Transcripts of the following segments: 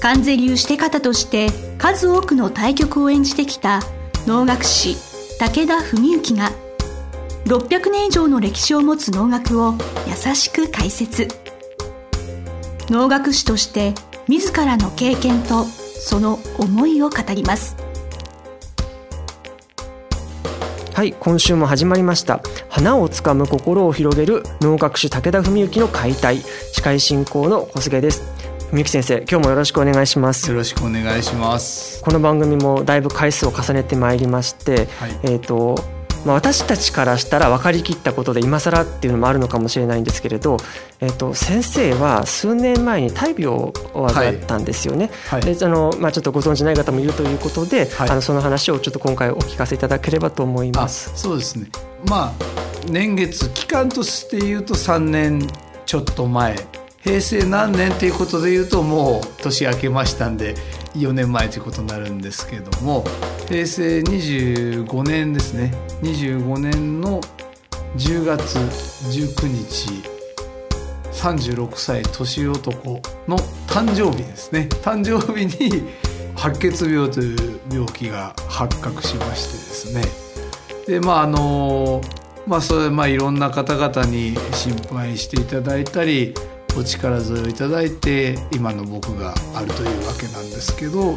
関税流して方として数多くの対局を演じてきた能楽師武田文幸が600年以上の歴史を持つ能楽を優しく解説。能楽師として自らの経験とその思いを語ります。はい今週も始まりました。花をつかむ心を広げる能楽師武田文幸の解体司会進行の小菅です。文幸先生今日もよろしくお願いします。よろしくお願いします。この番組もだいぶ回数を重ねてまいりまして、はい、えっ、ー、とまあ、私たちからしたら分かりきったことで今更っていうのもあるのかもしれないんですけれど、えー、と先生は数年前に大病を患ったんですよね。はい。はい、であのまあ、ちょっとご存じない方もいるということで、はい、あのその話をちょっと今回お聞かせいただければと思います。そうですね、まあ、年月期間として言うと3年ちょっと前平成何年ということで言うともう年明けましたんで4年前ということになるんですけども平成25年ですね。25年の10月19日36歳年男の誕生日ですね。誕生日に 白血病という病気が発覚しましてですね。でまああのまあそれまあいろんな方々に心配していただいたりお力添えをいただいて今の僕があるというわけなんですけど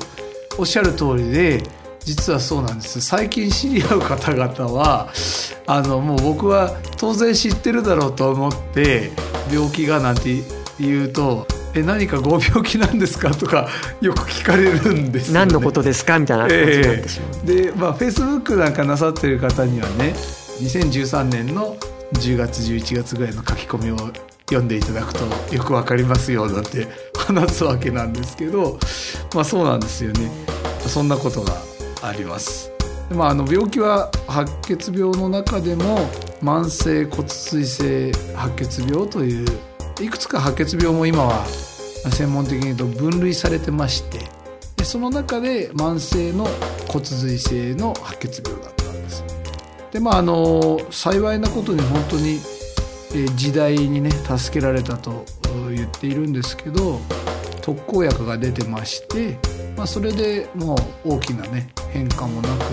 おっしゃる通りで実はそうなんです。最近知り合う方々はあのもう僕は当然知ってるだろうと思って病気がなんて言うとえ何かご病気なんですかとか よく聞かれるんです、ね、何のことですかみたいな感じになってしまう、えー、でまあフェイスブックなんかなさってる方にはね2013年の10月11月ぐらいの書き込みを読んでいただくとよくわかりますよなんて話すわけなんですけどまあそうなんですよねそんなことがあります。まあ、あの病気は白血病の中でも慢性骨髄性白血病といういくつか白血病も今は専門的に言うと分類されてましてでその中で慢性の骨髄性の白血病だったんです。でまああの幸いなことに本当に時代にね助けられたと言っているんですけど特効薬が出てまして、まあ、それでもう大きなね変化もなく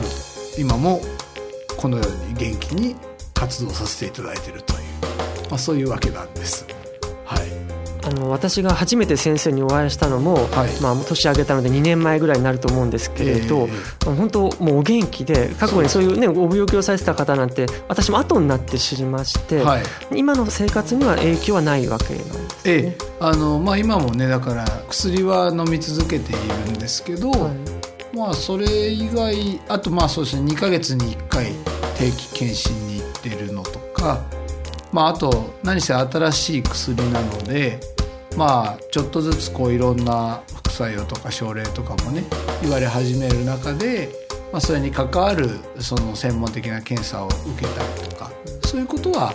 今もこのように元気に活動させていただいているという、まあ、そういうわけなんです。はいあの私が初めて先生にお会いしたのも、はい、まあ、年明けたので2年前ぐらいになると思うんですけれど、えー、本当もうお元気で過去にそういうねご病気をされてた方なんて私も後になって知りまして、はい、今の生活には影響はないわけなんですね。えー、あのまあ、今もねだから薬は飲み続けているんですけど、はい、まあそれ以外あとまあそうですね2か月に1回定期検診に行ってるのとか。まあ、あと何せ新しい薬なのでまあちょっとずつこういろんな副作用とか症例とかもね言われ始める中で、まあ、それに関わるその専門的な検査を受けたりとかそういうことは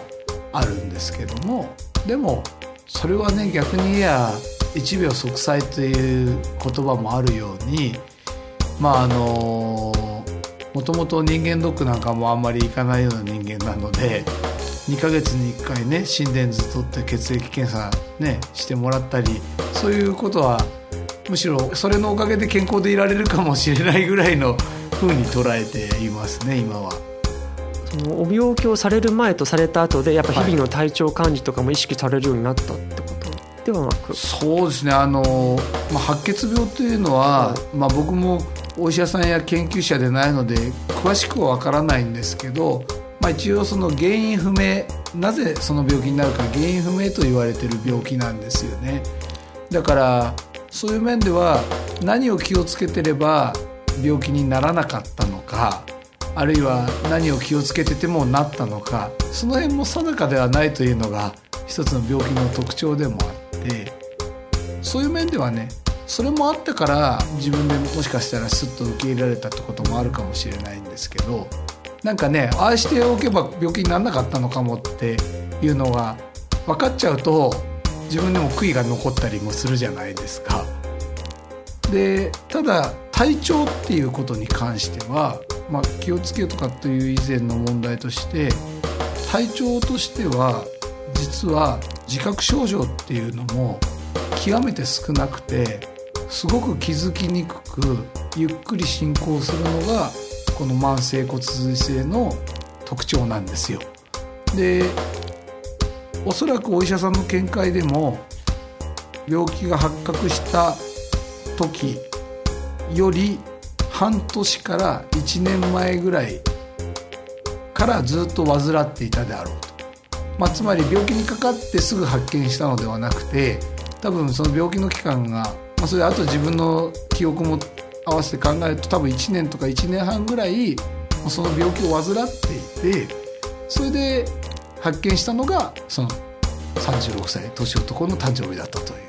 あるんですけどもでもそれはね逆に言えば1秒息災という言葉もあるようにまああのもともと人間ドックなんかもあんまり行かないような人間なので2ヶ月に1回ね心電図取って血液検査ねしてもらったりそういうことはむしろそれのおかげで健康でいられるかもしれないぐらいのふうに捉えていますね今は。お病気をされる前とされた後でやっぱ日々の体調管理とかも意識されるようになったってことではなく、そうですねあの、まあ、白血病というのは、はい、まあ、僕もお医者さんや研究者でないので詳しくは分からないんですけどまあ、一応その原因不明なぜその病気になるか原因不明と言われてる病気なんですよね。だからそういう面では何を気をつけてれば病気にならなかったのかあるいは何を気をつけててもなったのかその辺も定かではないというのが一つの病気の特徴でもあってそういう面ではねそれもあったから自分でもしかしたらスッと受け入れられたってこともあるかもしれないんですけどなんかねああしておけば病気にならなかったのかもっていうのが分かっちゃうと自分でも悔いが残ったりもするじゃないですか。でただ体調っていうことに関しては、まあ、気をつけとかという以前の問題として体調としては実は自覚症状っていうのも極めて少なくてすごく気づきにくくゆっくり進行するのがこの慢性骨髄性の特徴なんですよ。でおそらくお医者さんの見解でも病気が発覚した時より半年から1年前ぐらいからずっと患っていたであろうと、まあ、つまり病気にかかってすぐ発見したのではなくて多分その病気の期間が、まあ、それあと自分の記憶も合わせて考えると多分1年とか1年半ぐらいその病気を患っていてそれで発見したのがその36歳年男の誕生日だったという。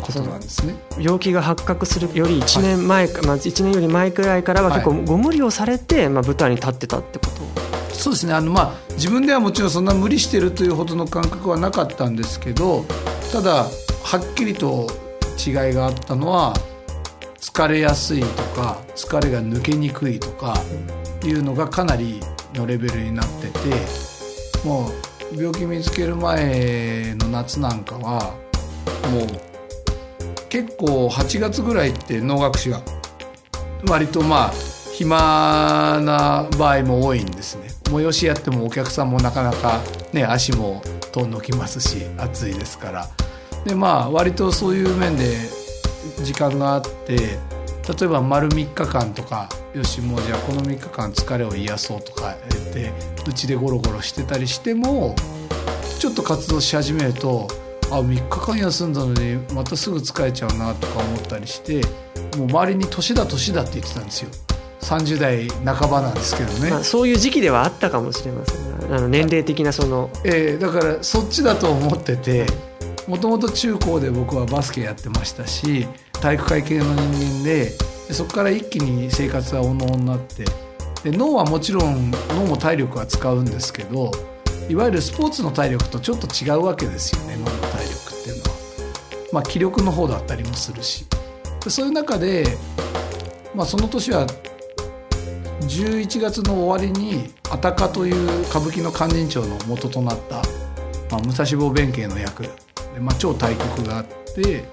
ことなんですね。病気が発覚するより1年前、はい、まあ、1年より前くらいからは結構ご無理をされて、まあ、舞台に立ってたってこと？そうですね。あの、まあ、自分ではもちろんそんな無理してるというほどの感覚はなかったんですけどただはっきりと違いがあったのは疲れやすいとか疲れが抜けにくいとかいうのがかなりのレベルになっててもう病気見つける前の夏なんかはもう結構8月ぐらいって能楽師が割とまあ暇な場合も多いんですね。催しやってもお客さんもなかなかね足も遠のきますし暑いですから。でまあ割とそういう面で時間があって例えば丸3日間とかよしもうじゃあこの3日間疲れを癒そうとか言ってうちでゴロゴロしてたりしてもちょっと活動し始めるとあ3日間休んだのにまたすぐ疲れちゃうなとか思ったりしてもう周りに年だ年だって言ってたんですよ。30代半ばなんですけどね、まあ、そういう時期ではあったかもしれません、ね、あの年齢的なそのえー、だからそっちだと思っててもともと中高で僕はバスケやってましたし体育会系の人間でそこから一気に生活はおのおになってで脳はもちろん脳も体力は使うんですけどいわゆるスポーツの体力とちょっと違うわけですよね脳の体力っていうのは。まあ、気力の方だったりもするしでそういう中で、まあ、その年は11月の終わりに「あたか」という歌舞伎の勧進帳の元となった、まあ、武蔵坊弁慶の役、まあ、超大曲があって、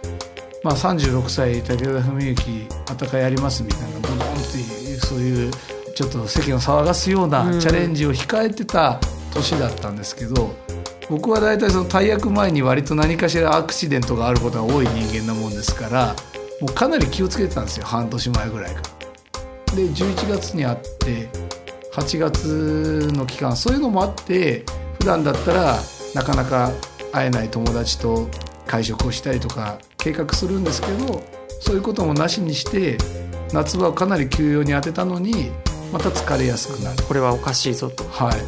まあ、36歳武田文幸あたかやりますみたいなドドンっていうそういうちょっと世間を騒がすようなチャレンジを控えてた年だったんですけど僕は大体その大役前に割と何かしらアクシデントがあることが多い人間なもんですからもうかなり気をつけてたんですよ半年前ぐらいから。で11月に会って8月の期間そういうのもあって普段だったらなかなか会えない友達と会食をしたりとか計画するんですけどそういうこともなしにして夏場をかなり休養に当てたのにまた疲れやすくなる。これはおかしいぞと。はい。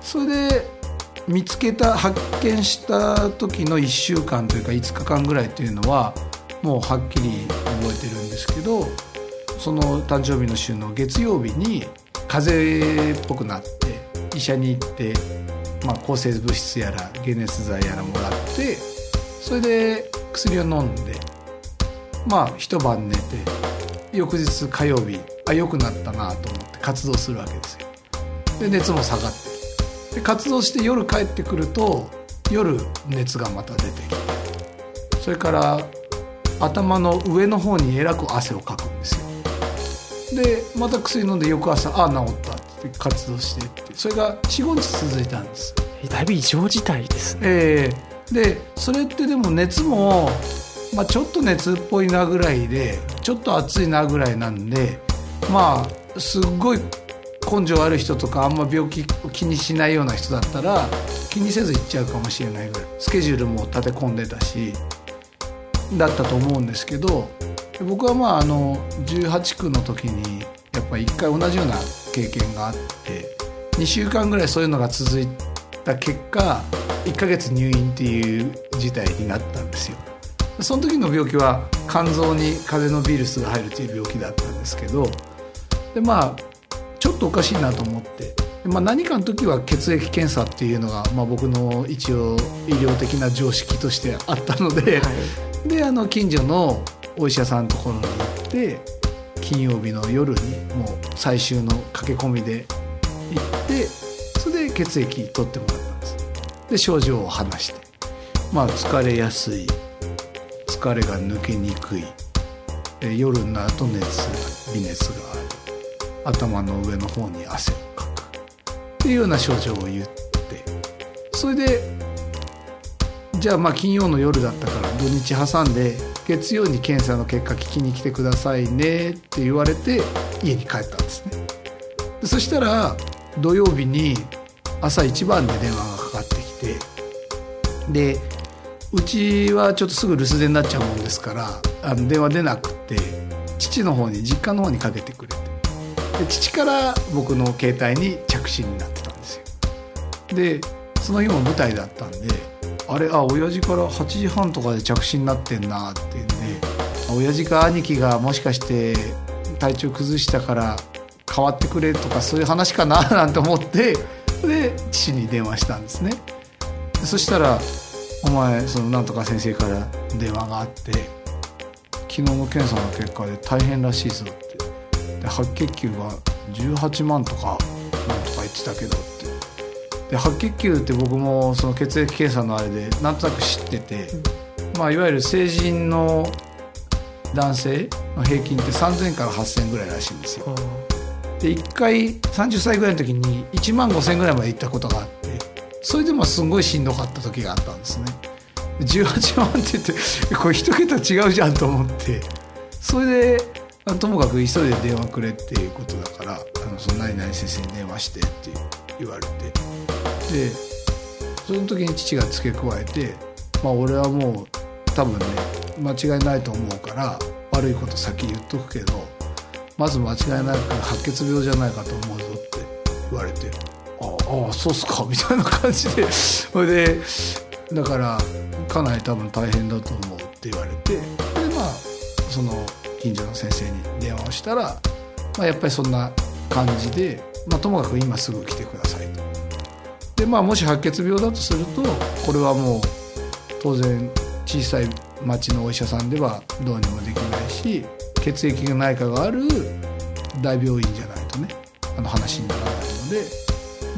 それで見つけた発見した時の1週間というか5日間ぐらいというのはもうはっきり覚えてるんですけどその誕生日の週の月曜日に風邪っぽくなって医者に行って、まあ、抗生物質やら解熱剤やらもらってそれで薬を飲んでまあ一晩寝て翌日火曜日あ良くなったなと思って活動するわけですよ。で熱も下がってで活動して夜帰ってくると夜熱がまた出てきてそれから頭の上の方にえらく汗をかくんですよでまた薬飲んで翌朝あ治った活動してってそれが45日続いたんです。だいぶ異常事態ですね。ええ。ー、でそれってでも熱も、まあ、ちょっと熱っぽいなぐらいでちょっと暑いなぐらいなんでまあすっごい根性ある人とかあんま病気を気にしないような人だったら気にせず行っちゃうかもしれないぐらい。スケジュールも立て込んでたしだったと思うんですけど僕はまああの18区の時にやっぱり一回同じような経験があって2週間ぐらいそういうのが続いた結果1ヶ月入院っていう事態になったんですよ。その時の病気は肝臓に風邪のウイルスが入るという病気だったんですけどでまあちょっとおかしいなと思って、まあ、何かの時は血液検査っていうのが、まあ、僕の一応医療的な常識としてあったので、はい、であの近所のお医者さんのところに行って金曜日の夜にもう最終の駆け込みで行ってそれで血液取ってもらったんです。で症状を話して。まあ疲れやすい。疲れが抜けにくい。夜になると熱微熱がある。頭の上の方に汗をかく。っていうような症状を言って。それでじゃあまあ金曜の夜だったから土日挟んで月曜に検査の結果聞きに来てくださいねって言われて家に帰ったんですね。そしたら土曜日に朝一番で電話がかかってきてでうちはちょっとすぐ留守電になっちゃうもんですからあの電話出なくて父の方に実家の方にかけてくれてで父から僕の携帯に着信になってたんですよ。でその日も舞台だったんであれあ親父から8時半とかで着信になってんなって言うんで親父か兄貴がもしかして体調崩したから変わってくれとかそういう話かななんて思ってで父に電話したんですね。そしたら「お前そのなんとか先生から電話があって昨日の検査の結果で大変らしいぞ」って。で白血球が18万とかなんとか言ってたけどで白血球って僕もその血液検査のあれでなんとなく知ってて、まあ、いわゆる成人の男性の平均って3000から8000ぐらいらしいんですよ。で1回30歳ぐらいの時に1万5000ぐらいまで行ったことがあってそれでもすごいしんどかった時があったんですね。18万って言ってこれ一桁違うじゃんと思ってそれでともかく急いで電話くれっていうことだからあのその何々先生に電話してって言われて。でその時に父が付け加えてまあ俺はもう多分ね間違いないと思うから悪いこと先言っとくけどまず間違いなく白血病じゃないかと思うぞって言われて。ああそうっすか。みたいな感じで。それでだからかなり多分大変だと思うって言われて。でまあその近所の先生に電話をしたら、まあ、やっぱりそんな感じで、まあ、ともかく今すぐ来てくださいと。でまあもし白血病だとするとこれはもう当然小さい町のお医者さんではどうにもできないし血液内科がある大病院じゃないとねあの話にならないので。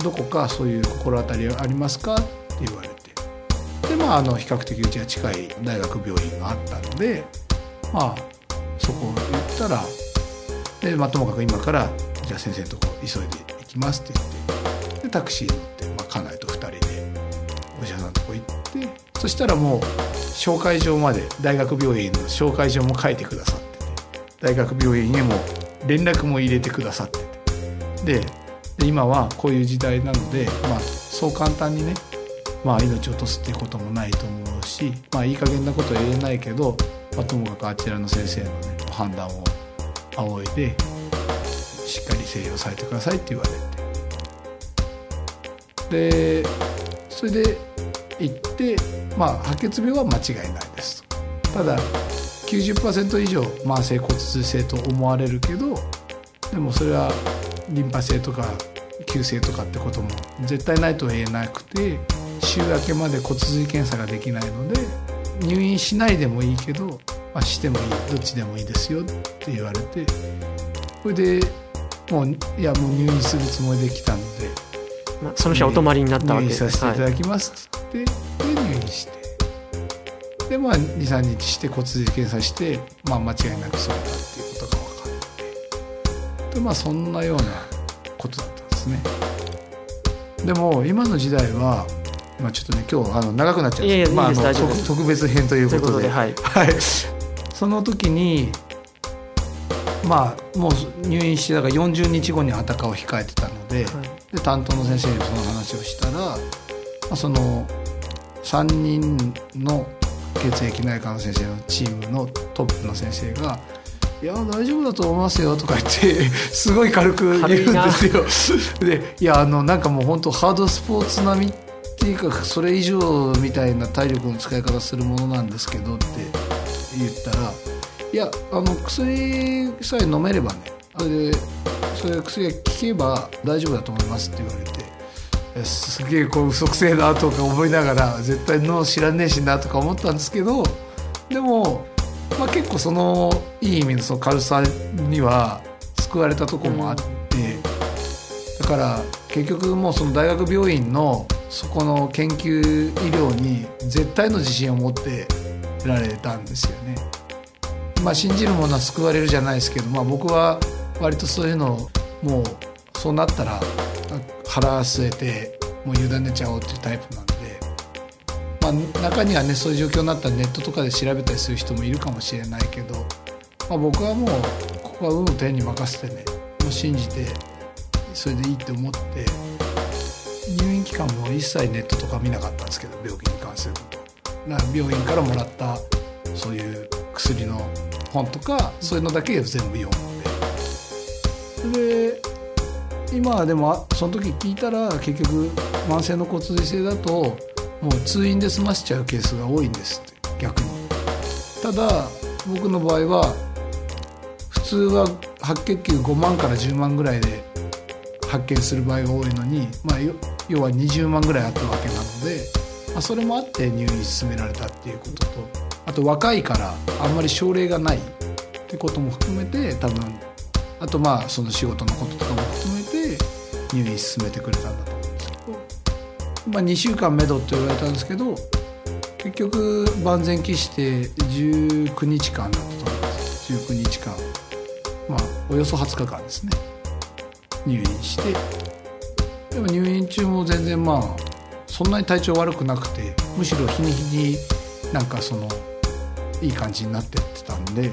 どこかそういう心当たりはありますか?」って言われてでまああの比較的うちは近い大学病院があったのでまあそこを言ったらで、まあ、ともかく今からじゃあ先生のとこ急いで行きますって言ってでタクシー乗って、まあ、家内と2人でお医者さんのとこ行ってそしたらもう紹介状まで大学病院の紹介状も書いてくださって大学病院へも連絡も入れてくださっててでで今はこういう時代なので、まあ、そう簡単にね、まあ、命を落とすっていうこともないと思うし、まあ、いい加減なことは言えないけど、まあ、ともかくあちらの先生の、ね、判断を仰いでしっかり静養されてくださいって言われて。でそれで行ってまあ白血病は間違いないです。ただ90%以上慢性骨髄性と思われるけどでもそれはリンパ性とか急性とかってことも絶対ないとは言えなくて週明けまで骨髄検査ができないので入院しないでもいいけど、まあ、してもいいどっちでもいいですよって言われてそれでもういやもう入院するつもりで来たので、まあ、その日はお泊まりになったわけ。です入院させていただきますって言って、で入院して。でまあ23日して骨髄検査して、まあ、間違いなくそうだっていうことが分かって。でまあそんなようなことだったんですね。でも今の時代はまあちょっとね今日あの長くなっちゃうんですけど、まあ、特別編ということではい、はい、その時にまあもう入院してだから40日後にあたかを控えてたのではい、で担当の先生にその話をしたら、まあ、その3人の血液内科の先生のチームのトップの先生がいや大丈夫だと思いますよ」とか言って すごい軽く言うんですよ。でいやあのなんかもう本当ハードスポーツ並みっていうかそれ以上みたいな体力の使い方するものなんですけどって言ったらいやあの薬さえ飲めればねそれでそれ薬が効けば大丈夫だと思いますって言われてすげえこう嘘くせえなとか思いながら絶対脳知らねえしなとか思ったんですけどでも、まあ、結構そのいい意味のその軽さには救われたとこもあって、だから結局もうその大学病院のそこの研究医療に絶対の自信を持ってられたんですよね。まあ、信じるものは救われるじゃないですけど、まあ、僕は割とそういうのをもうそうなったら腹据えてもう委ねちゃおうっていうタイプなんで、まあ、中にはねそういう状況になったらネットとかで調べたりする人もいるかもしれないけど、まあ、僕はもうここは運を天に任せてねもう信じてそれでいいって思って入院期間も一切ネットとか見なかったんですけど病気に関すること病院からもらったそういう薬の本とかそういうのだけ全部読んで。で今はでもその時聞いたら結局慢性の骨髄性だともう通院で済ませちゃうケースが多いんですって逆に。ただ僕の場合は普通は白血球5万から10万ぐらいで発見する場合が多いのに、まあ、要は20万ぐらいあったわけなので、まあ、それもあって入院進められたっていうこととあと若いからあんまり症例がないってことも含めて多分あとまあその仕事のこととかも含めて入院進めてくれたんだと思うんですけど、まあ、2週間めどって言われたんですけど結局万全期して19日間だったと思います19日間。まあおよそ20日間ですね。入院して。でも入院中も全然まあそんなに体調悪くなくてむしろ日に日になんかそのいい感じになってってたんで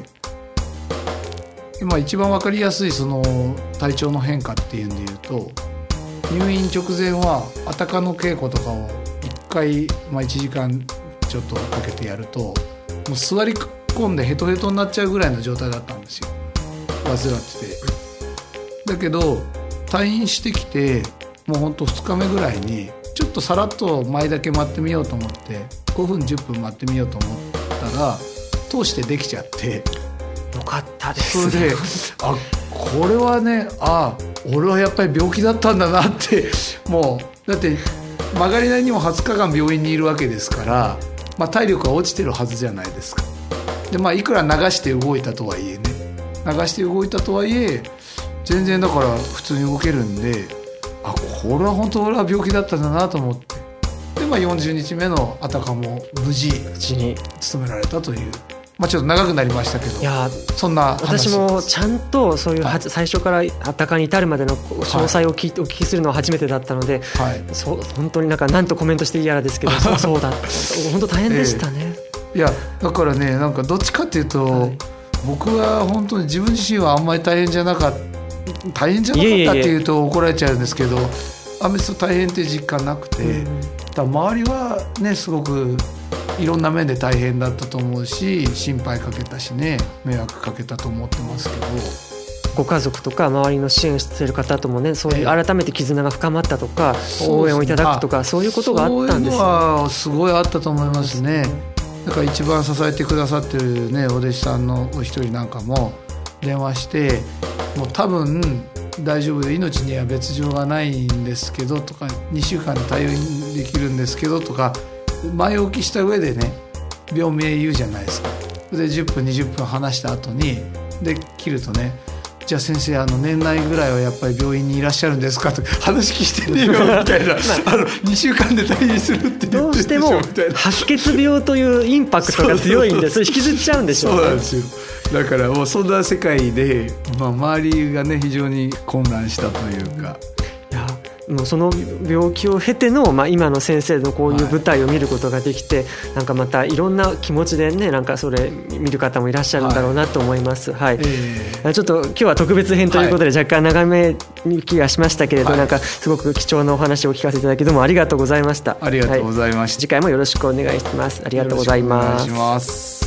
今一番分かりやすいその体調の変化っていうんでいうと入院直前はあたかの稽古とかを1回、まあ、1時間ちょっとかけてやるともう座り込んでヘトヘトになっちゃうぐらいの状態だったんですよ患ってて。だけど退院してきてもうほんと2日目ぐらいにちょっとさらっと前だけ待ってみようと思って5分10分待ってみようと思ったら通してできちゃって。よかったです。それであこれはねあ俺はやっぱり病気だったんだなってもうだって曲がりなりにも20日間病院にいるわけですから、まあ、体力は落ちてるはずじゃないですか。でまあいくら流して動いたとはいえね。流して動いたとはいえ全然だから普通に動けるんであこれは本当俺は病気だったんだなと思って。で、まあ、40日目のあたかも無事に務められたという。まあ、ちょっと長くなりましたけどいやそんな私もちゃんとそういうは、はい、最初からあったかに至るまでの詳細を聞、はい、お聞きするのは初めてだったので、はい、そう本当になんか何とコメントしていいやらですけどそう そうだ。本当大変でしたね、えー、いやだからねなんかどっちかっていうと、はい、僕は本当に自分自身はあんまり大変じゃなかった大変じゃなかったっていうと怒られちゃうんですけどあんまり大変って実感なくて、うん、だ周りはねすごくいろんな面で大変だったと思うし心配かけたしね迷惑かけたと思ってますけど。ご家族とか周りの支援している方ともねそういう改めて絆が深まったとか、応援をいただくとかそういうことがあったんですよ、ね、すごいあったと思いますね。だから一番支えてくださってるねお弟子さんのお一人なんかも電話してもう多分大丈夫で命には別状がないんですけどとか2週間で対応できるんですけどとか前置きした上でね病名言うじゃないですか。で10分20分話した後にで切るとねじゃあ先生あの年内ぐらいはやっぱり病院にいらっしゃるんですかと話聞いてねえよみたいな。あの2週間で退院するってどうしても白血病というインパクトが強いんでそれ引きずっちゃうんでしょう、ね、そうなんですよだからもうそんな世界で、まあ、周りがね非常に混乱したというか。いやもうその病気を経ての、まあ、今の先生のこういう舞台を見ることができて、はい、なんかまたいろんな気持ちでねなんかそれ見る方もいらっしゃるんだろうなと思います。はい、はいえー、ちょっと今日は特別編ということで、若干長めに気がしましたけれど、はい、なんかすごく貴重なお話を聞かせていただきどうもありがとうございました。ありがとうございました。次回もよろしくお願いします。ありがとうございます。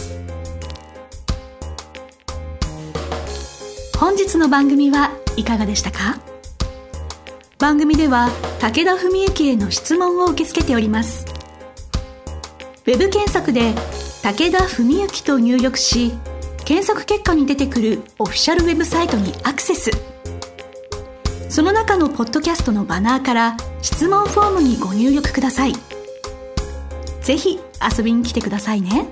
の番組はいかがでしたか？番組では武田文幸への質問を受け付けております。ウェブ検索で武田文幸と入力し検索結果に出てくるオフィシャルウェブサイトにアクセス。その中のポッドキャストのバナーから質問フォームにご入力ください。ぜひ遊びに来てくださいね。